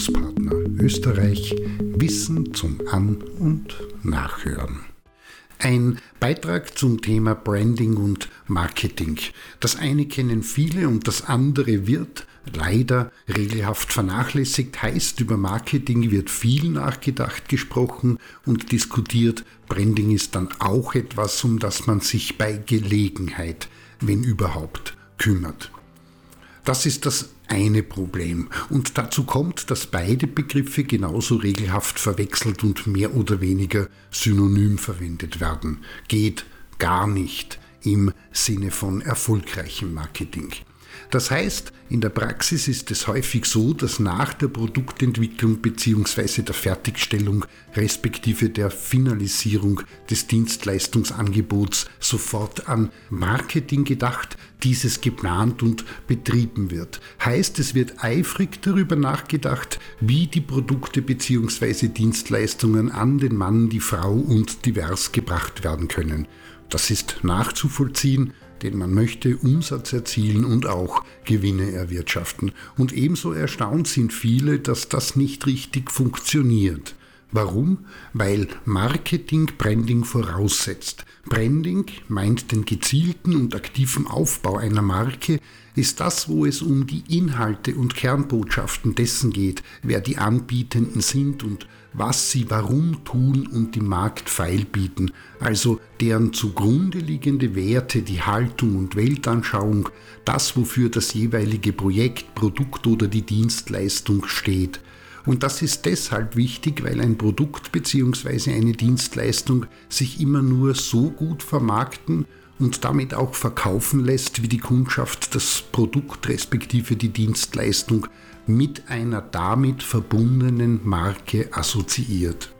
Bildungspartner Österreich Wissen zum An- und Nachhören. Ein Beitrag zum Thema Branding und Marketing. Das eine kennen viele und das andere wird leider regelhaft vernachlässigt. Heißt, über Marketing wird viel nachgedacht, gesprochen und diskutiert. Branding ist dann auch etwas, um das man sich bei Gelegenheit, wenn überhaupt, kümmert. Das ist das eine Problem. Und dazu kommt, dass beide Begriffe genauso regelhaft verwechselt und mehr oder weniger synonym verwendet werden. Geht gar nicht im Sinne von erfolgreichem Marketing. Das heißt, in der Praxis ist es häufig so, dass nach der Produktentwicklung bzw. der Fertigstellung respektive der Finalisierung des Dienstleistungsangebots sofort an Marketing gedacht, dieses geplant und betrieben wird. Heißt, es wird eifrig darüber nachgedacht, wie die Produkte bzw. Dienstleistungen an den Mann, die Frau und divers gebracht werden können. Das ist nachzuvollziehen, denn man möchte Umsatz erzielen und auch Gewinne erwirtschaften. Und ebenso erstaunt sind viele, dass das nicht richtig funktioniert. Warum? Weil Marketing Branding voraussetzt. Branding meint den gezielten und aktiven Aufbau einer Marke, ist das, wo es um die Inhalte und Kernbotschaften dessen geht, wer die Anbietenden sind und was sie warum tun und im Markt feilbieten, also deren zugrunde liegende Werte, die Haltung und Weltanschauung, das, wofür das jeweilige Projekt, Produkt oder die Dienstleistung steht. Und das ist deshalb wichtig, weil ein Produkt bzw. eine Dienstleistung sich immer nur so gut vermarkten und damit auch verkaufen lässt, wie die Kundschaft das Produkt respektive die Dienstleistung mit einer damit verbundenen Marke assoziiert.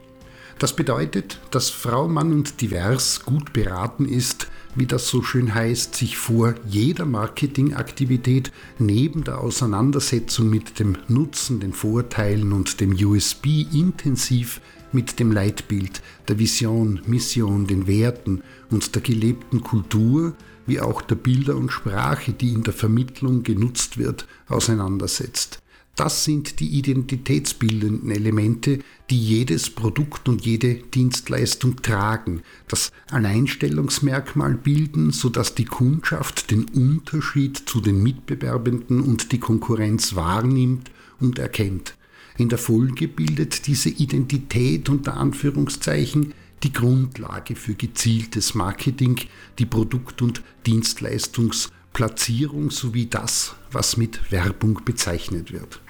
Das bedeutet, dass Frau, Mann und Divers gut beraten ist, wie das so schön heißt, sich vor jeder Marketingaktivität neben der Auseinandersetzung mit dem Nutzen, den Vorteilen und dem USB intensiv mit dem Leitbild, der Vision, Mission, den Werten und der gelebten Kultur, wie auch der Bilder und Sprache, die in der Vermittlung genutzt wird, auseinandersetzt. Das sind die identitätsbildenden Elemente, die jedes Produkt und jede Dienstleistung tragen, das Alleinstellungsmerkmal bilden, sodass die Kundschaft den Unterschied zu den Mitbewerbenden und die Konkurrenz wahrnimmt und erkennt. In der Folge bildet diese Identität unter Anführungszeichen die Grundlage für gezieltes Marketing, die Produkt- und Dienstleistungsplatzierung sowie das, was mit Werbung bezeichnet wird.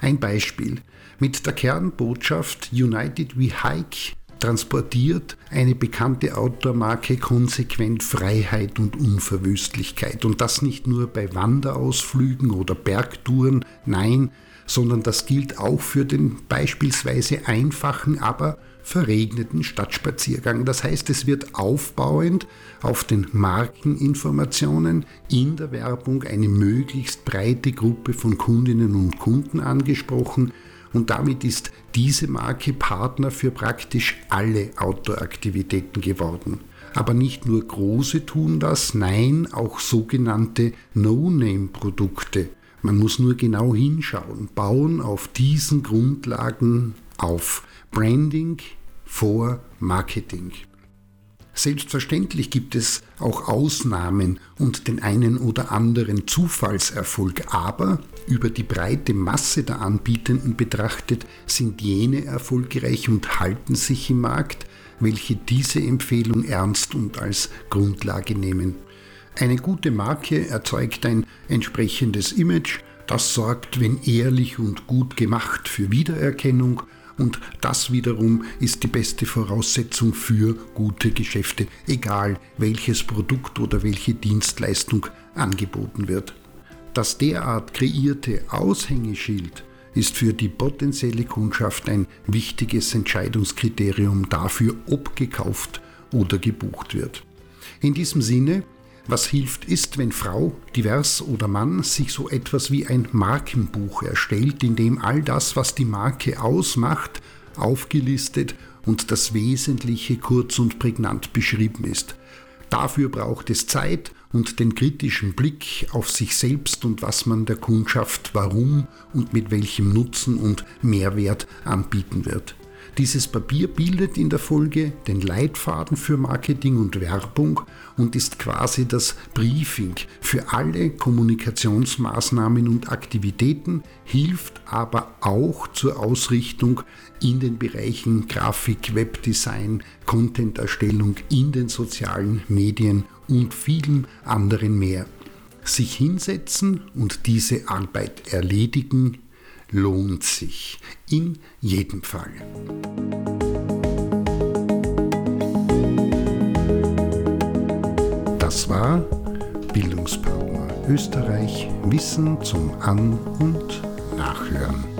Ein Beispiel. Mit der Kernbotschaft United We Hike transportiert eine bekannte Outdoor-Marke konsequent Freiheit und Unverwüstlichkeit. Und das nicht nur bei Wanderausflügen oder Bergtouren, nein, sondern das gilt auch für den beispielsweise einfachen, aber verregneten Stadtspaziergang. Das heißt, es wird aufbauend auf den Markeninformationen in der Werbung eine möglichst breite Gruppe von Kundinnen und Kunden angesprochen und damit ist diese Marke Partner für praktisch alle Outdoor-Aktivitäten geworden. Aber nicht nur große tun das, nein, auch sogenannte No-Name-Produkte. Man muss nur genau hinschauen, bauen auf diesen Grundlagen auf. Branding vor Marketing. Selbstverständlich gibt es auch Ausnahmen und den einen oder anderen Zufallserfolg, aber über die breite Masse der Anbietenden betrachtet sind jene erfolgreich und halten sich im Markt, welche diese Empfehlung ernst und als Grundlage nehmen. Eine gute Marke erzeugt ein entsprechendes Image, das sorgt, wenn ehrlich und gut gemacht, für Wiedererkennung und das wiederum ist die beste Voraussetzung für gute Geschäfte, egal welches Produkt oder welche Dienstleistung angeboten wird. Das derart kreierte Aushängeschild ist für die potenzielle Kundschaft ein wichtiges Entscheidungskriterium dafür, ob gekauft oder gebucht wird. In diesem Sinne was hilft ist, wenn Frau, divers oder Mann sich so etwas wie ein Markenbuch erstellt, in dem all das, was die Marke ausmacht, aufgelistet und das Wesentliche kurz und prägnant beschrieben ist. Dafür braucht es Zeit und den kritischen Blick auf sich selbst und was man der Kundschaft warum und mit welchem Nutzen und Mehrwert anbieten wird. Dieses Papier bildet in der Folge den Leitfaden für Marketing und Werbung und ist quasi das Briefing für alle Kommunikationsmaßnahmen und Aktivitäten, hilft aber auch zur Ausrichtung in den Bereichen Grafik, Webdesign, Content-Erstellung in den sozialen Medien und vielen anderen mehr. Sich hinsetzen und diese Arbeit erledigen lohnt sich. In jedem Fall. Das war Bildungspartner Österreich Wissen zum An- und Nachhören.